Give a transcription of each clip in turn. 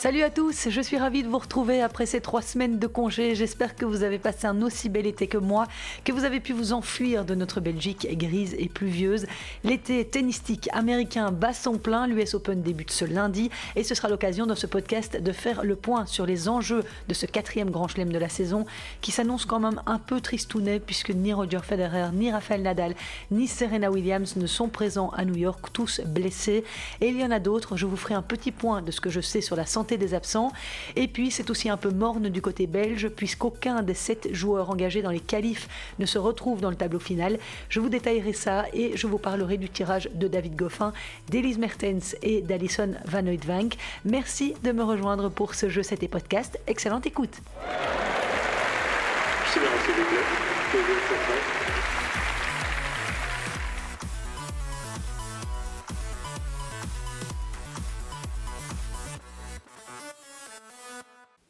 Salut à tous, je suis ravie de vous retrouver après ces trois semaines de congé. J'espère que vous avez passé un aussi bel été que moi, que vous avez pu vous enfuir de notre Belgique grise et pluvieuse. L'été tennistique américain bat son plein, l'US Open débute ce lundi et ce sera l'occasion dans ce podcast de faire le point sur les enjeux de ce quatrième grand chelem de la saison qui s'annonce quand même un peu tristounet puisque ni Roger Federer, ni Rafael Nadal, ni Serena Williams ne sont présents à New York, tous blessés. Et il y en a d'autres, je vous ferai un petit point de ce que je sais sur la santé des absents. Et puis c'est aussi un peu morne du côté belge puisqu'aucun des sept joueurs engagés dans les qualifs ne se retrouve dans le tableau final. Je vous détaillerai ça et je vous parlerai du tirage de David Goffin, d'Elise Mertens et d'Alison Van Oudvank. Merci de me rejoindre pour ce jeu, c'était podcast. Excellente écoute.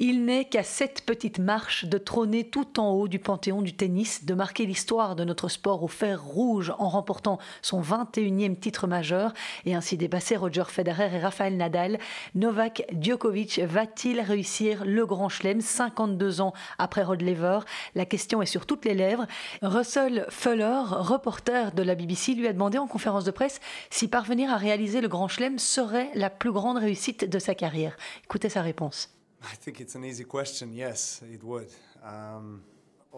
Il n'est qu'à cette petite marche de trôner tout en haut du panthéon du tennis, de marquer l'histoire de notre sport au fer rouge en remportant son 21e titre majeur et ainsi dépasser Roger Federer et Rafael Nadal. Novak Djokovic va-t-il réussir le grand chelem 52 ans après Rod Laver? La question est sur toutes les lèvres. Russell Fuller, reporter de la BBC, lui a demandé en conférence de presse si parvenir à réaliser le grand chelem serait la plus grande réussite de sa carrière. Écoutez sa réponse.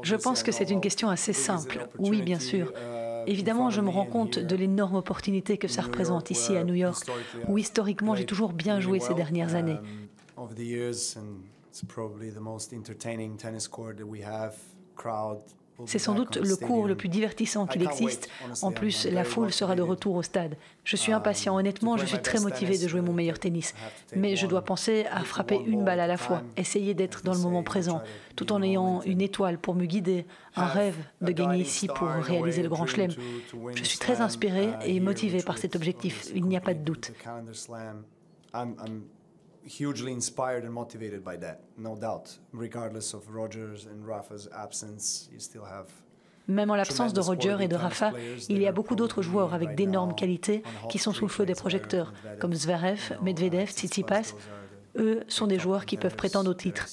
Je pense que c'est une question assez simple. Oui, bien sûr. Uh, Évidemment, je me rends compte de l'énorme opportunité que ça représente ici à New York, où historiquement j'ai toujours bien joué ces dernières années. C'est sans doute le cours le plus divertissant qu'il existe. En plus, la foule sera de retour au stade. Je suis impatient, honnêtement, je suis très motivé de jouer mon meilleur tennis. Mais je dois penser à frapper une balle à la fois, essayer d'être dans le moment présent, tout en ayant une étoile pour me guider, un rêve de gagner ici pour réaliser le grand chelem. Je suis très inspiré et motivé par cet objectif, il n'y a pas de doute. Hugely inspired and motivated by that, no doubt. Regardless of Rogers and Rafa's absence, you still have même en l'absence de Roger et de Rafa, il y a beaucoup d'autres joueurs avec d'énormes qualités qui sont sous le feu des projecteurs, comme Zverev, Medvedev, Tsitsipas. Eux sont des joueurs qui peuvent prétendre au titre.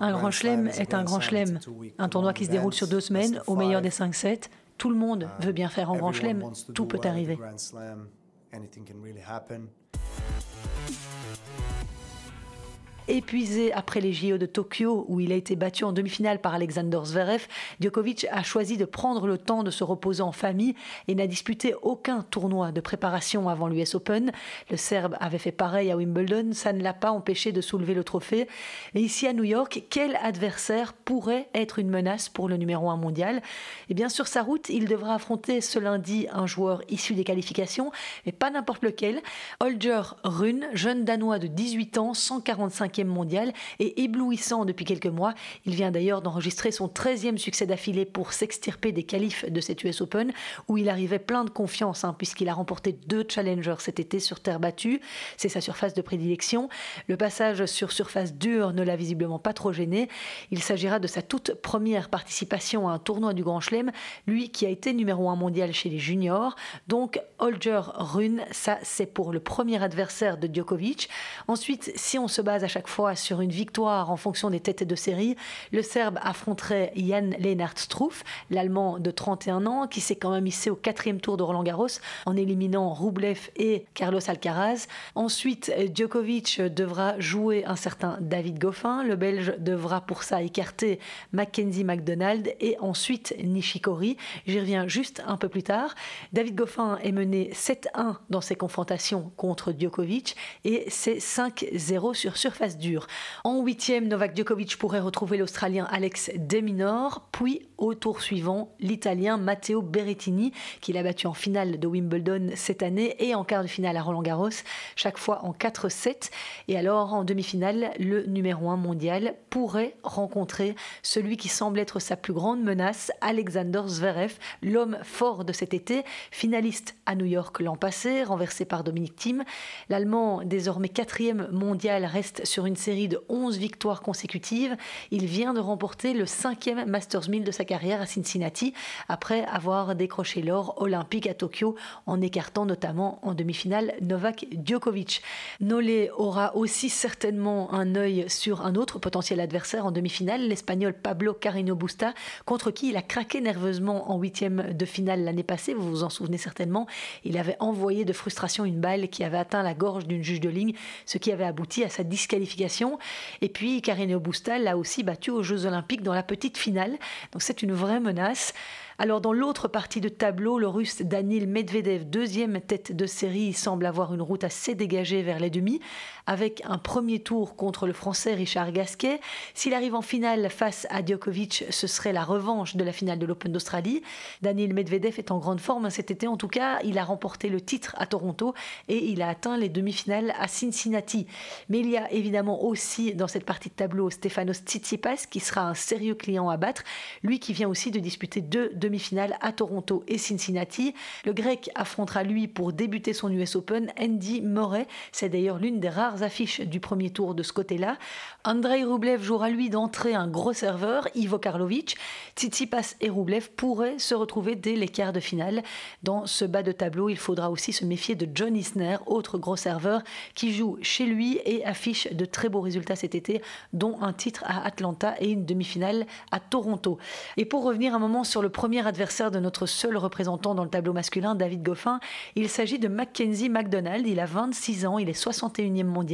Un grand chelem est un grand chelem. Un tournoi qui se déroule sur deux semaines, au meilleur des 5-7. Tout le monde veut bien faire un grand chelem. Tout peut arriver. Thank you. Épuisé après les JO de Tokyo, où il a été battu en demi-finale par Alexander Zverev, Djokovic a choisi de prendre le temps de se reposer en famille et n'a disputé aucun tournoi de préparation avant l'US Open. Le Serbe avait fait pareil à Wimbledon, ça ne l'a pas empêché de soulever le trophée. Et ici à New York, quel adversaire pourrait être une menace pour le numéro 1 mondial? Eh bien, sur sa route, il devra affronter ce lundi un joueur issu des qualifications, mais pas n'importe lequel. Holger Rune, jeune danois de 18 ans, 145 mondial et éblouissant depuis quelques mois. Il vient d'ailleurs d'enregistrer son 13e succès d'affilée pour s'extirper des qualifs de cette US Open où il arrivait plein de confiance hein, puisqu'il a remporté deux challengers cet été sur terre battue. C'est sa surface de prédilection. Le passage sur surface dure ne l'a visiblement pas trop gêné. Il s'agira de sa toute première participation à un tournoi du Grand Chelem, lui qui a été numéro 1 mondial chez les juniors. Donc Holger Rune, ça c'est pour le premier adversaire de Djokovic. Ensuite, si on se base à chaque fois sur une victoire en fonction des têtes de série. Le Serbe affronterait Jan Lennart Struff, l'Allemand de 31 ans, qui s'est quand même hissé au quatrième tour de Roland Garros en éliminant Rublev et Carlos Alcaraz. Ensuite, Djokovic devra jouer un certain David Goffin. Le Belge devra pour ça écarter Mackenzie McDonald et ensuite Nishikori. J'y reviens juste un peu plus tard. David Goffin est mené 7-1 dans ses confrontations contre Djokovic et c'est 5-0 sur surface En huitième, Novak Djokovic pourrait retrouver l'Australien Alex Deminor, puis au tour suivant, l'Italien Matteo Berrettini, qu'il a battu en finale de Wimbledon cette année et en quart de finale à Roland Garros, chaque fois en 4-7. Et alors, en demi-finale, le numéro 1 mondial pourrait rencontrer celui qui semble être sa plus grande menace, Alexander Zverev, l'homme fort de cet été, finaliste à New York l'an passé, renversé par Dominic Thiem. L'Allemand, désormais quatrième mondial, reste sur une série de 11 victoires consécutives. Il vient de remporter le cinquième Masters 1000 de sa carrière à Cincinnati après avoir décroché l'or olympique à Tokyo en écartant notamment en demi-finale Novak Djokovic. Nolé aura aussi certainement un œil sur un autre potentiel adversaire en demi-finale, l'Espagnol Pablo Carino Busta, contre qui il a craqué nerveusement en huitième de finale l'année passée. Vous vous en souvenez certainement. Il avait envoyé de frustration une balle qui avait atteint la gorge d'une juge de ligne, ce qui avait abouti à sa disqualification. Et puis Carino Busta l'a aussi battu aux Jeux Olympiques dans la petite finale. Donc une vraie menace. Alors dans l'autre partie de tableau, le russe Danil Medvedev, deuxième tête de série, semble avoir une route assez dégagée vers les demi, avec un premier tour contre le français Richard Gasquet. S'il arrive en finale face à Djokovic, ce serait la revanche de la finale de l'Open d'Australie. Danil Medvedev est en grande forme cet été, en tout cas, il a remporté le titre à Toronto et il a atteint les demi-finales à Cincinnati. Mais il y a évidemment aussi dans cette partie de tableau Stefanos Tsitsipas qui sera un sérieux client à battre, lui qui vient aussi de disputer deux demi-finale à Toronto et Cincinnati. Le grec affrontera lui pour débuter son US Open Andy Murray. C'est d'ailleurs l'une des rares affiches du premier tour de ce côté-là. Andrei Rublev jouera lui d'entrée un gros serveur, Ivo Karlovic. Tsitsipas et Rublev pourraient se retrouver dès les quarts de finale. Dans ce bas de tableau, il faudra aussi se méfier de John Isner, autre gros serveur, qui joue chez lui et affiche de très beaux résultats cet été, dont un titre à Atlanta et une demi-finale à Toronto. Et pour revenir un moment sur le premier adversaire de notre seul représentant dans le tableau masculin, David Goffin. Il s'agit de Mackenzie McDonald. Il a 26 ans, il est 61e mondial.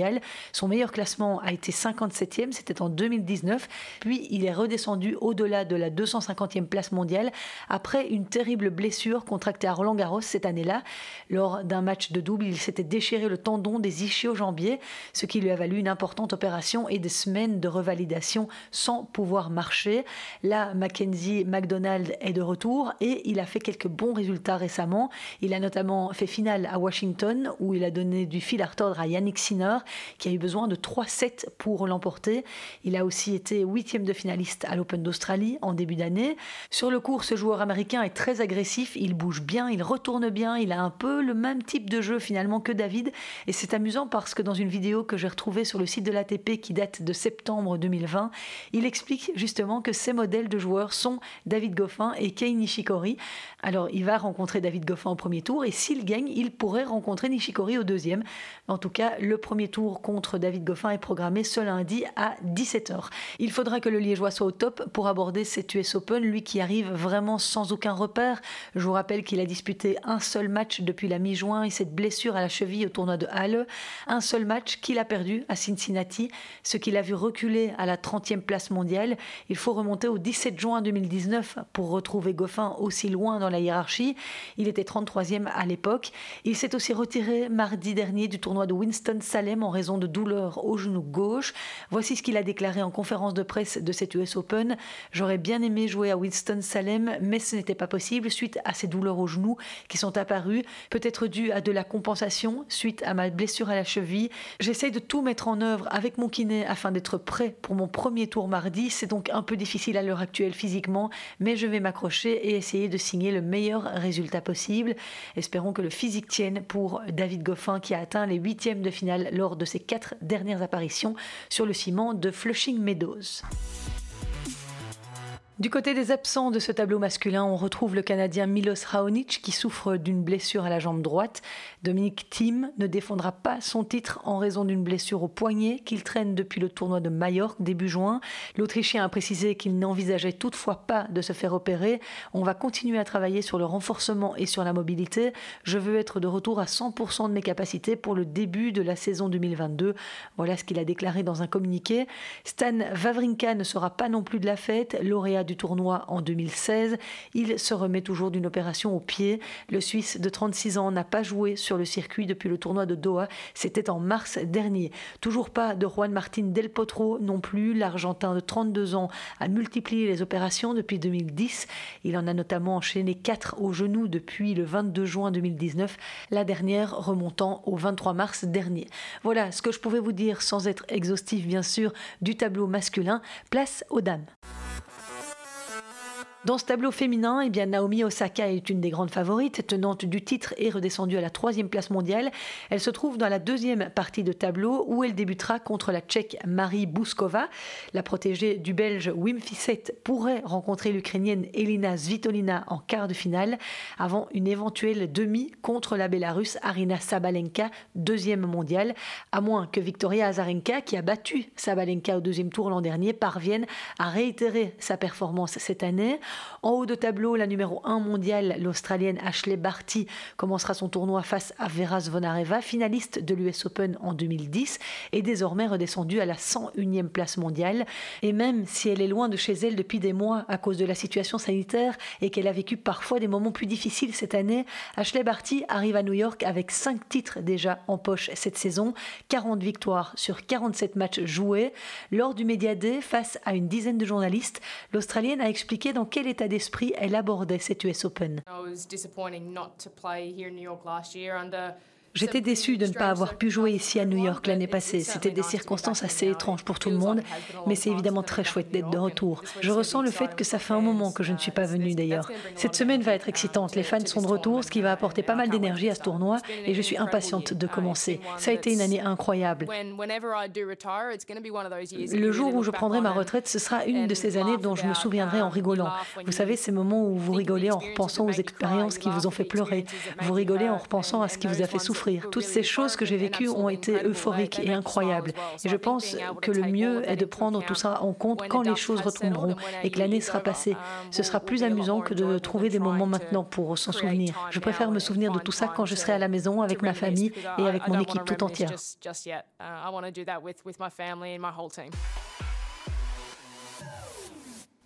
Son meilleur classement a été 57e, c'était en 2019. Puis il est redescendu au-delà de la 250e place mondiale après une terrible blessure contractée à Roland Garros cette année-là. Lors d'un match de double, il s'était déchiré le tendon des ischio-jambiers, ce qui lui a valu une importante opération et des semaines de revalidation sans pouvoir marcher. Là, Mackenzie McDonald est de retour et il a fait quelques bons résultats récemment. Il a notamment fait finale à Washington où il a donné du fil à retordre à Yannick Sinner qui a eu besoin de 3 sets pour l'emporter. Il a aussi été huitième de finaliste à l'Open d'Australie en début d'année. Sur le cours, ce joueur américain est très agressif, il bouge bien, il retourne bien, il a un peu le même type de jeu finalement que David et c'est amusant parce que dans une vidéo que j'ai retrouvée sur le site de l'ATP qui date de septembre 2020, il explique justement que ces modèles de joueurs sont David Goffin et Kei Nishikori. Alors, il va rencontrer David Goffin au premier tour et s'il gagne, il pourrait rencontrer Nishikori au deuxième. En tout cas, le premier tour contre David Goffin est programmé ce lundi à 17h. Il faudra que le Liégeois soit au top pour aborder cet US Open, lui qui arrive vraiment sans aucun repère. Je vous rappelle qu'il a disputé un seul match depuis la mi-juin et cette blessure à la cheville au tournoi de Halle. Un seul match qu'il a perdu à Cincinnati, ce qu'il a vu reculer à la 30e place mondiale. Il faut remonter au 17 juin 2019 pour retrouver Goffin aussi loin dans la hiérarchie. Il était 33e à l'époque. Il s'est aussi retiré mardi dernier du tournoi de Winston-Salem en raison de douleurs au genou gauche. Voici ce qu'il a déclaré en conférence de presse de cet US Open. J'aurais bien aimé jouer à Winston-Salem, mais ce n'était pas possible suite à ces douleurs au genou qui sont apparues, peut-être dues à de la compensation suite à ma blessure à la cheville. J'essaye de tout mettre en œuvre avec mon kiné afin d'être prêt pour mon premier tour mardi. C'est donc un peu difficile à l'heure actuelle physiquement, mais je vais m'accrocher et essayer de signer le meilleur résultat possible. Espérons que le physique tienne pour David Goffin qui a atteint les huitièmes de finale lors de ses quatre dernières apparitions sur le ciment de Flushing Meadows. Du côté des absents de ce tableau masculin, on retrouve le Canadien Milos Raonic qui souffre d'une blessure à la jambe droite. Dominique Thiem ne défendra pas son titre en raison d'une blessure au poignet qu'il traîne depuis le tournoi de Majorque début juin. L'Autrichien a précisé qu'il n'envisageait toutefois pas de se faire opérer. On va continuer à travailler sur le renforcement et sur la mobilité. Je veux être de retour à 100% de mes capacités pour le début de la saison 2022. Voilà ce qu'il a déclaré dans un communiqué. Stan Wawrinka ne sera pas non plus de la fête, lauréat du tournoi en 2016. Il se remet toujours d'une opération au pied. Le Suisse de 36 ans n'a pas joué sur le circuit depuis le tournoi de Doha. C'était en mars dernier. Toujours pas de Juan Martin Del Potro non plus. L'Argentin de 32 ans a multiplié les opérations depuis 2010. Il en a notamment enchaîné 4 au genou depuis le 22 juin 2019, la dernière remontant au 23 mars dernier. Voilà ce que je pouvais vous dire sans être exhaustif bien sûr du tableau masculin. Place aux dames. Dans ce tableau féminin, eh bien, Naomi Osaka est une des grandes favorites, tenante du titre et redescendue à la troisième place mondiale. Elle se trouve dans la deuxième partie de tableau où elle débutera contre la Tchèque Marie Bouskova. La protégée du Belge Wim Fissette pourrait rencontrer l'Ukrainienne Elina Svitolina en quart de finale avant une éventuelle demi contre la Bélarusse Arina Sabalenka, deuxième mondiale, à moins que Victoria Azarenka, qui a battu Sabalenka au deuxième tour l'an dernier, parvienne à réitérer sa performance cette année. En haut de tableau, la numéro 1 mondiale, l'Australienne Ashley Barty, commencera son tournoi face à Vera Zvonareva, finaliste de l'US Open en 2010 et désormais redescendue à la 101e place mondiale. Et même si elle est loin de chez elle depuis des mois à cause de la situation sanitaire et qu'elle a vécu parfois des moments plus difficiles cette année, Ashley Barty arrive à New York avec 5 titres déjà en poche cette saison, 40 victoires sur 47 matchs joués. Lors du Media Day, face à une dizaine de journalistes, l'Australienne a expliqué dans état d'esprit elle abordait cet US Open? J'étais déçue de ne pas avoir pu jouer ici à New York l'année passée. C'était des circonstances assez étranges pour tout le monde, mais c'est évidemment très chouette d'être de retour. Je ressens le fait que ça fait un moment que je ne suis pas venue d'ailleurs. Cette semaine va être excitante. Les fans sont de retour, ce qui va apporter pas mal d'énergie à ce tournoi et je suis impatiente de commencer. Ça a été une année incroyable. Le jour où je prendrai ma retraite, ce sera une de ces années dont je me souviendrai en rigolant. Vous savez, ces moments où vous rigolez en repensant aux expériences qui vous ont fait pleurer. Vous rigolez en repensant à ce qui vous a fait souffrir toutes ces choses que j'ai vécues ont été euphoriques et incroyables. Et je pense que le mieux est de prendre tout ça en compte quand les choses retomberont et que l'année sera passée. Ce sera plus amusant que de trouver des moments maintenant pour s'en souvenir. Je préfère me souvenir de tout ça quand je serai à la maison avec ma famille et avec mon équipe tout entière.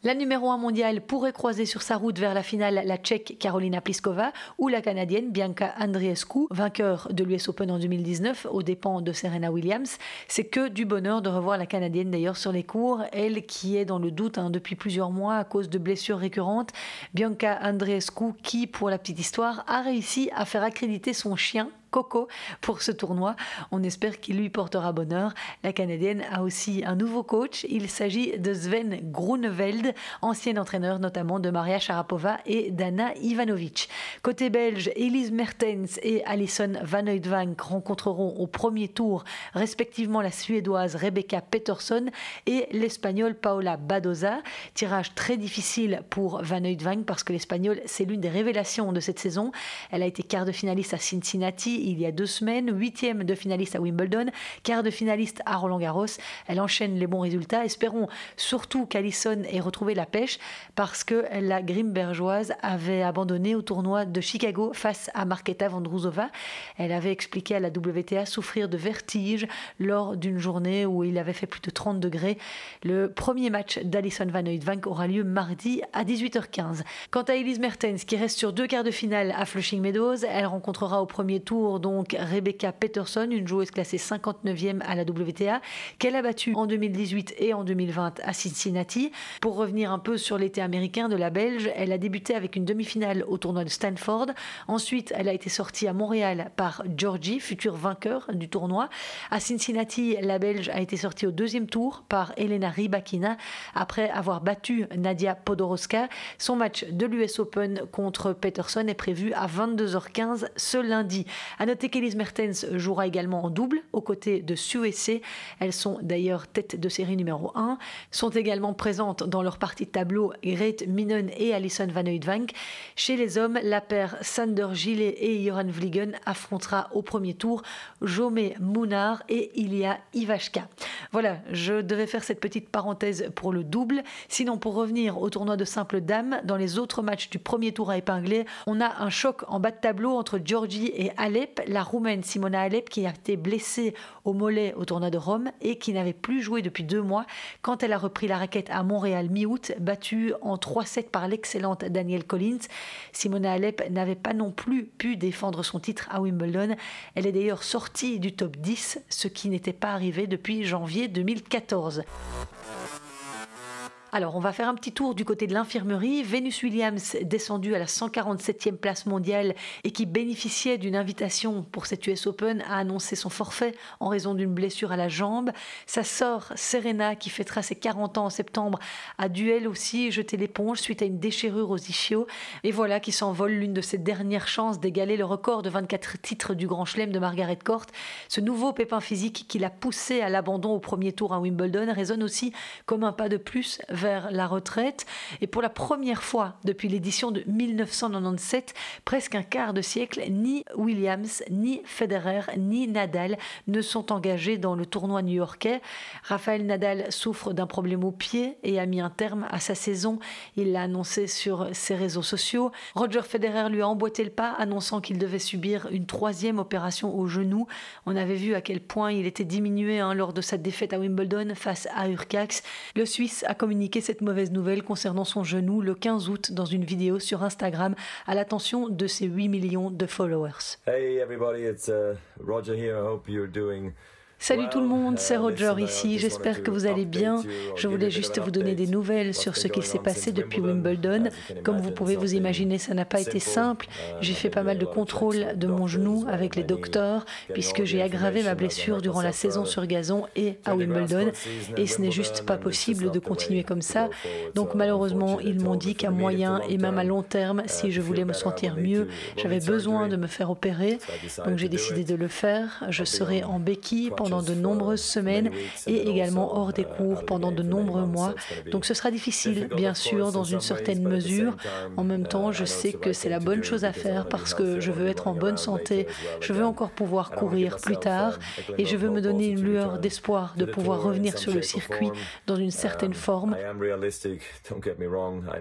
La numéro 1 mondiale pourrait croiser sur sa route vers la finale la Tchèque Carolina Pliskova ou la Canadienne Bianca Andreescu, vainqueur de l'US Open en 2019 aux dépens de Serena Williams. C'est que du bonheur de revoir la Canadienne d'ailleurs sur les cours, elle qui est dans le doute hein, depuis plusieurs mois à cause de blessures récurrentes. Bianca Andreescu qui, pour la petite histoire, a réussi à faire accréditer son chien Coco pour ce tournoi. On espère qu'il lui portera bonheur. La Canadienne a aussi un nouveau coach. Il s'agit de Sven Grunewald, ancien entraîneur notamment de Maria Sharapova et d'Anna Ivanovic. Côté belge, Elise Mertens et Alison Van Oudvank rencontreront au premier tour respectivement la Suédoise Rebecca Peterson et l'Espagnole Paola Badoza. Tirage très difficile pour Van Oudvank parce que l'Espagnol, c'est l'une des révélations de cette saison. Elle a été quart de finaliste à Cincinnati il y a deux semaines, huitième de finaliste à Wimbledon, quart de finaliste à Roland Garros. Elle enchaîne les bons résultats. Espérons surtout qu'Alison ait retrouvé la pêche parce que la Grimbergeoise avait abandonné au tournoi de Chicago face à Marketa Vondrousova. Elle avait expliqué à la WTA souffrir de vertige lors d'une journée où il avait fait plus de 30 degrés. Le premier match d'Alison Van Oudvank aura lieu mardi à 18h15. Quant à Elise Mertens, qui reste sur deux quarts de finale à Flushing Meadows, elle rencontrera au premier tour donc Rebecca Peterson, une joueuse classée 59e à la WTA, qu'elle a battue en 2018 et en 2020 à Cincinnati. Pour revenir un peu sur l'été américain de la Belge, elle a débuté avec une demi-finale au tournoi de Stanford. Ensuite, elle a été sortie à Montréal par Georgie, futur vainqueur du tournoi. À Cincinnati, la Belge a été sortie au deuxième tour par Elena Rybakina après avoir battu Nadia Podoroska. Son match de l'US Open contre Peterson est prévu à 22h15 ce lundi. À noter qu'Elise Mertens jouera également en double aux côtés de Sue Elles sont d'ailleurs tête de série numéro 1. Sont également présentes dans leur partie de tableau Grete Minen et Alison Van Oudvank. Chez les hommes, la paire Sander Gillet et Joran Vliegen affrontera au premier tour Jomé Mounard et Ilia Ivashka. Voilà, je devais faire cette petite parenthèse pour le double. Sinon, pour revenir au tournoi de simple dame, dans les autres matchs du premier tour à épingler, on a un choc en bas de tableau entre Georgie et La Roumaine Simona Alep qui a été blessée au mollet au tournoi de Rome et qui n'avait plus joué depuis deux mois quand elle a repris la raquette à Montréal mi-août, battue en 3-7 par l'excellente Danielle Collins. Simona Alep n'avait pas non plus pu défendre son titre à Wimbledon. Elle est d'ailleurs sortie du top 10, ce qui n'était pas arrivé depuis janvier 2014. Alors, on va faire un petit tour du côté de l'infirmerie. Venus Williams, descendue à la 147e place mondiale et qui bénéficiait d'une invitation pour cette US Open, a annoncé son forfait en raison d'une blessure à la jambe. Sa sœur, Serena, qui fêtera ses 40 ans en septembre, a dû elle aussi jeter l'éponge suite à une déchirure aux ischios. Et voilà qui s'envole l'une de ses dernières chances d'égaler le record de 24 titres du Grand Chelem de Margaret Court. Ce nouveau pépin physique qui l'a poussé à l'abandon au premier tour à Wimbledon résonne aussi comme un pas de plus vers la retraite. Et pour la première fois depuis l'édition de 1997, presque un quart de siècle, ni Williams, ni Federer, ni Nadal ne sont engagés dans le tournoi new-yorkais. Raphaël Nadal souffre d'un problème au pied et a mis un terme à sa saison. Il l'a annoncé sur ses réseaux sociaux. Roger Federer lui a emboîté le pas, annonçant qu'il devait subir une troisième opération au genou. On avait vu à quel point il était diminué hein, lors de sa défaite à Wimbledon face à Urcax. Le Suisse a communiqué cette mauvaise nouvelle concernant son genou le 15 août dans une vidéo sur Instagram à l'attention de ses 8 millions de followers. Hey everybody, it's uh, Roger here. I hope you're doing Salut tout le monde, c'est Roger ici, j'espère que vous allez bien. Je voulais juste vous donner des nouvelles sur ce qu'il s'est passé depuis Wimbledon. Comme vous pouvez vous imaginer, ça n'a pas été simple. J'ai fait pas mal de contrôles de mon genou avec les docteurs, puisque j'ai aggravé ma blessure durant la saison sur gazon et à Wimbledon, et ce n'est juste pas possible de continuer comme ça. Donc malheureusement, ils m'ont dit qu'à moyen et même à long terme, si je voulais me sentir mieux, j'avais besoin de me faire opérer. Donc j'ai décidé de le faire. Je serai en béquille pendant pendant de nombreuses semaines et également hors des cours pendant de nombreux mois. Donc ce sera difficile, bien sûr, dans une certaine mesure. En même temps, je sais que c'est la bonne chose à faire parce que je veux être en bonne santé, je veux encore pouvoir courir plus tard et je veux me donner une lueur d'espoir de pouvoir revenir sur le circuit dans une certaine forme.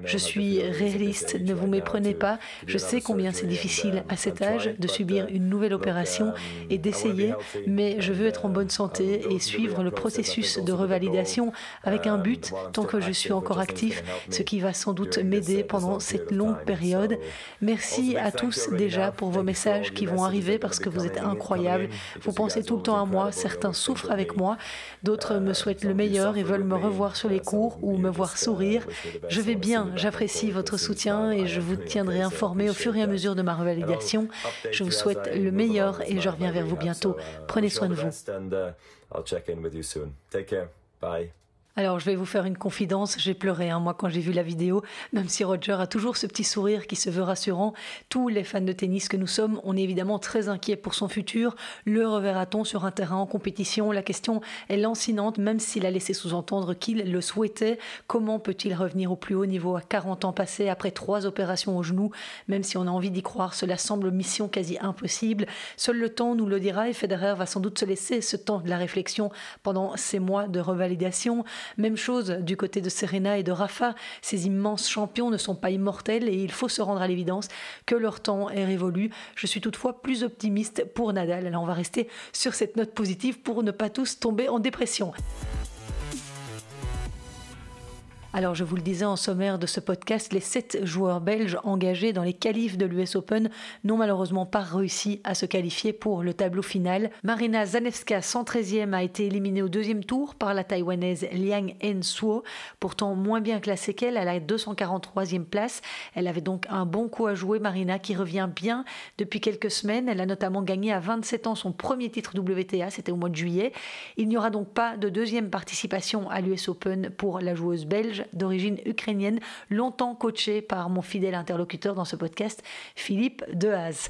Je suis réaliste, ne vous méprenez pas. Je sais combien c'est difficile à cet âge de subir une nouvelle opération et d'essayer, mais je veux être en bonne santé et suivre le processus de revalidation avec un but tant que je suis encore actif, ce qui va sans doute m'aider pendant cette longue période. Merci à tous déjà pour vos messages qui vont arriver parce que vous êtes incroyables. Vous pensez tout le temps à moi, certains souffrent avec moi, d'autres me souhaitent le meilleur et veulent me revoir sur les cours ou me voir sourire. Je vais bien, j'apprécie votre soutien et je vous tiendrai informé au fur et à mesure de ma revalidation. Je vous souhaite le meilleur et je reviens vers vous bientôt. Prenez soin de vous. And uh, I'll check in with you soon. Take care. Bye. Alors, je vais vous faire une confidence. J'ai pleuré, hein, moi, quand j'ai vu la vidéo, même si Roger a toujours ce petit sourire qui se veut rassurant. Tous les fans de tennis que nous sommes, on est évidemment très inquiets pour son futur. Le reverra-t-on sur un terrain en compétition? La question est lancinante, même s'il a laissé sous-entendre qu'il le souhaitait. Comment peut-il revenir au plus haut niveau à 40 ans passés, après trois opérations au genou? Même si on a envie d'y croire, cela semble mission quasi impossible. Seul le temps nous le dira et Federer va sans doute se laisser ce temps de la réflexion pendant ces mois de revalidation. Même chose du côté de Serena et de Rafa. Ces immenses champions ne sont pas immortels et il faut se rendre à l'évidence que leur temps est révolu. Je suis toutefois plus optimiste pour Nadal. Alors on va rester sur cette note positive pour ne pas tous tomber en dépression. Alors, je vous le disais en sommaire de ce podcast, les sept joueurs belges engagés dans les qualifs de l'US Open n'ont malheureusement pas réussi à se qualifier pour le tableau final. Marina Zanevska, 113e, a été éliminée au deuxième tour par la taïwanaise Liang Suo, pourtant moins bien classée qu'elle à la 243e place. Elle avait donc un bon coup à jouer, Marina, qui revient bien depuis quelques semaines. Elle a notamment gagné à 27 ans son premier titre WTA, c'était au mois de juillet. Il n'y aura donc pas de deuxième participation à l'US Open pour la joueuse belge d'origine ukrainienne, longtemps coachée par mon fidèle interlocuteur dans ce podcast, Philippe Dehaze.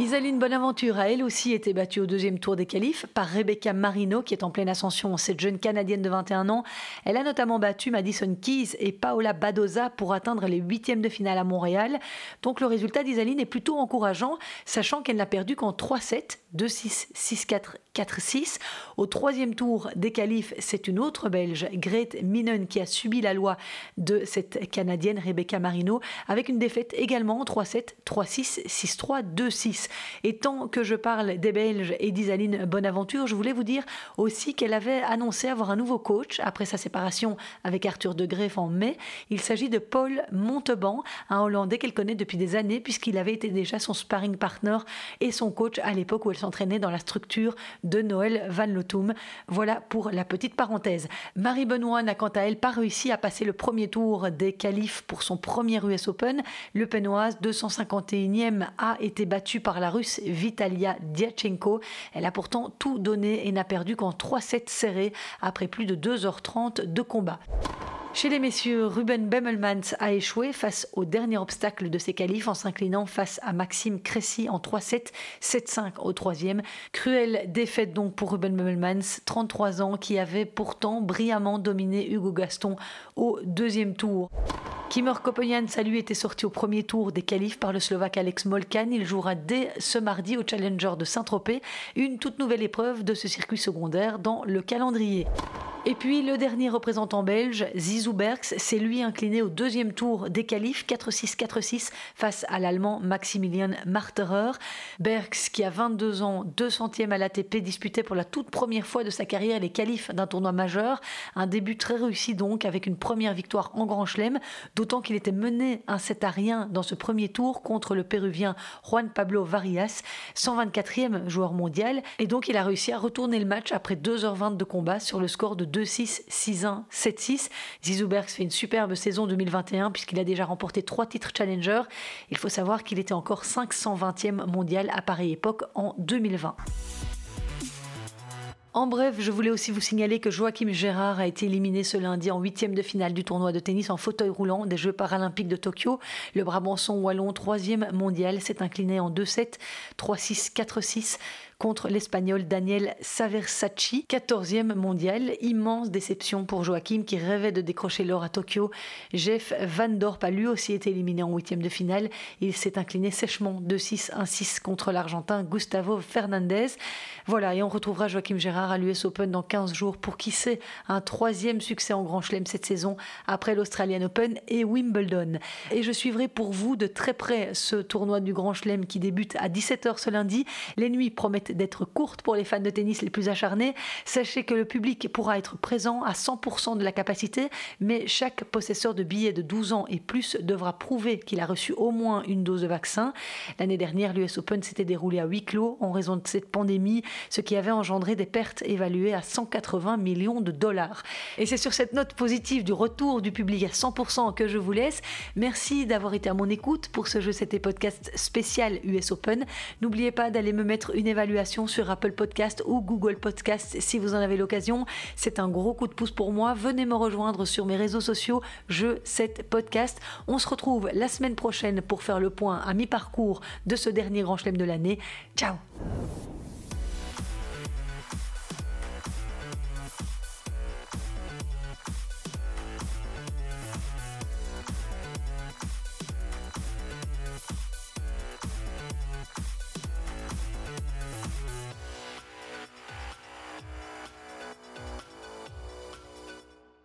Isaline Bonaventure a elle aussi été battue au deuxième tour des qualifs par Rebecca Marino, qui est en pleine ascension, cette jeune Canadienne de 21 ans. Elle a notamment battu Madison Keys et Paola Badoza pour atteindre les huitièmes de finale à Montréal. Donc le résultat d'Isaline est plutôt encourageant, sachant qu'elle n'a perdu qu'en 3-7, 2-6, 6-4, 4-6. Au troisième tour des qualifs, c'est une autre Belge, Grete Minen, qui a subi la loi de cette Canadienne Rebecca Marino, avec une défaite également en 3-7, 3-6, 6-3, 2-6. Et tant que je parle des Belges et d'Isaline Bonaventure, je voulais vous dire aussi qu'elle avait annoncé avoir un nouveau coach après sa séparation avec Arthur de Greff en mai. Il s'agit de Paul Montauban, un Hollandais qu'elle connaît depuis des années puisqu'il avait été déjà son sparring partner et son coach à l'époque où elle s'entraînait dans la structure de Noël Van Lotum. Voilà pour la petite parenthèse. Marie Benoît n'a quant à elle pas réussi à passer le premier tour des qualifs pour son premier US Open. Le Penoise, 251e, a été battue par la Russe Vitalia Diachenko. Elle a pourtant tout donné et n'a perdu qu'en 3 sets serrés après plus de 2h30 de combat. Chez les messieurs, Ruben Bemmelmans a échoué face au dernier obstacle de ses qualifs en s'inclinant face à Maxime Cressy en 3-7, 7-5 au troisième. Cruelle défaite donc pour Ruben Bemmelmans, 33 ans, qui avait pourtant brillamment dominé Hugo Gaston au deuxième tour. Kimmer Koponian, lui, était sorti au premier tour des qualifs par le Slovaque Alex Molkan. Il jouera dès ce mardi au Challenger de Saint-Tropez, une toute nouvelle épreuve de ce circuit secondaire dans le calendrier. Et puis le dernier représentant belge, Zizou Berks, s'est lui incliné au deuxième tour des qualifs 4-6-4-6 face à l'allemand Maximilian Marterer. Berks, qui a 22 ans, 200e à l'ATP, disputait pour la toute première fois de sa carrière les qualifs d'un tournoi majeur. Un début très réussi donc avec une première victoire en Grand Chelem, d'autant qu'il était mené un 7 à rien dans ce premier tour contre le Péruvien Juan Pablo Varias, 124e joueur mondial. Et donc il a réussi à retourner le match après 2h20 de combat sur le score de 2-6, 6-1, 7-6. Zizou Berks fait une superbe saison 2021 puisqu'il a déjà remporté trois titres Challenger. Il faut savoir qu'il était encore 520e mondial à pareille époque en 2020. En bref, je voulais aussi vous signaler que Joachim Gérard a été éliminé ce lundi en huitième de finale du tournoi de tennis en fauteuil roulant des Jeux paralympiques de Tokyo. Le Brabançon wallon, troisième mondial, s'est incliné en 2-7, 3-6, 4-6 contre l'Espagnol Daniel Saversacci, 14e mondial. Immense déception pour Joachim qui rêvait de décrocher l'or à Tokyo. Jeff Van Dorp a lui aussi été éliminé en huitième de finale. Il s'est incliné sèchement 2-6, 1-6 contre l'Argentin Gustavo Fernandez. Voilà, et on retrouvera Joachim Gérard à l'US Open dans 15 jours pour qui sait un troisième succès en Grand Chelem cette saison après l'Australian Open et Wimbledon. Et je suivrai pour vous de très près ce tournoi du Grand Chelem qui débute à 17h ce lundi. Les nuits promettent d'être courte pour les fans de tennis les plus acharnés. Sachez que le public pourra être présent à 100% de la capacité, mais chaque possesseur de billets de 12 ans et plus devra prouver qu'il a reçu au moins une dose de vaccin. L'année dernière, l'US Open s'était déroulé à huis clos en raison de cette pandémie, ce qui avait engendré des pertes évaluées à 180 millions de dollars. Et c'est sur cette note positive du retour du public à 100% que je vous laisse. Merci d'avoir été à mon écoute pour ce jeu, c'était podcast spécial US Open. N'oubliez pas d'aller me mettre une évaluation sur Apple Podcast ou Google Podcast si vous en avez l'occasion. C'est un gros coup de pouce pour moi. Venez me rejoindre sur mes réseaux sociaux, je, cette podcast. On se retrouve la semaine prochaine pour faire le point à mi-parcours de ce dernier grand chelem de l'année. Ciao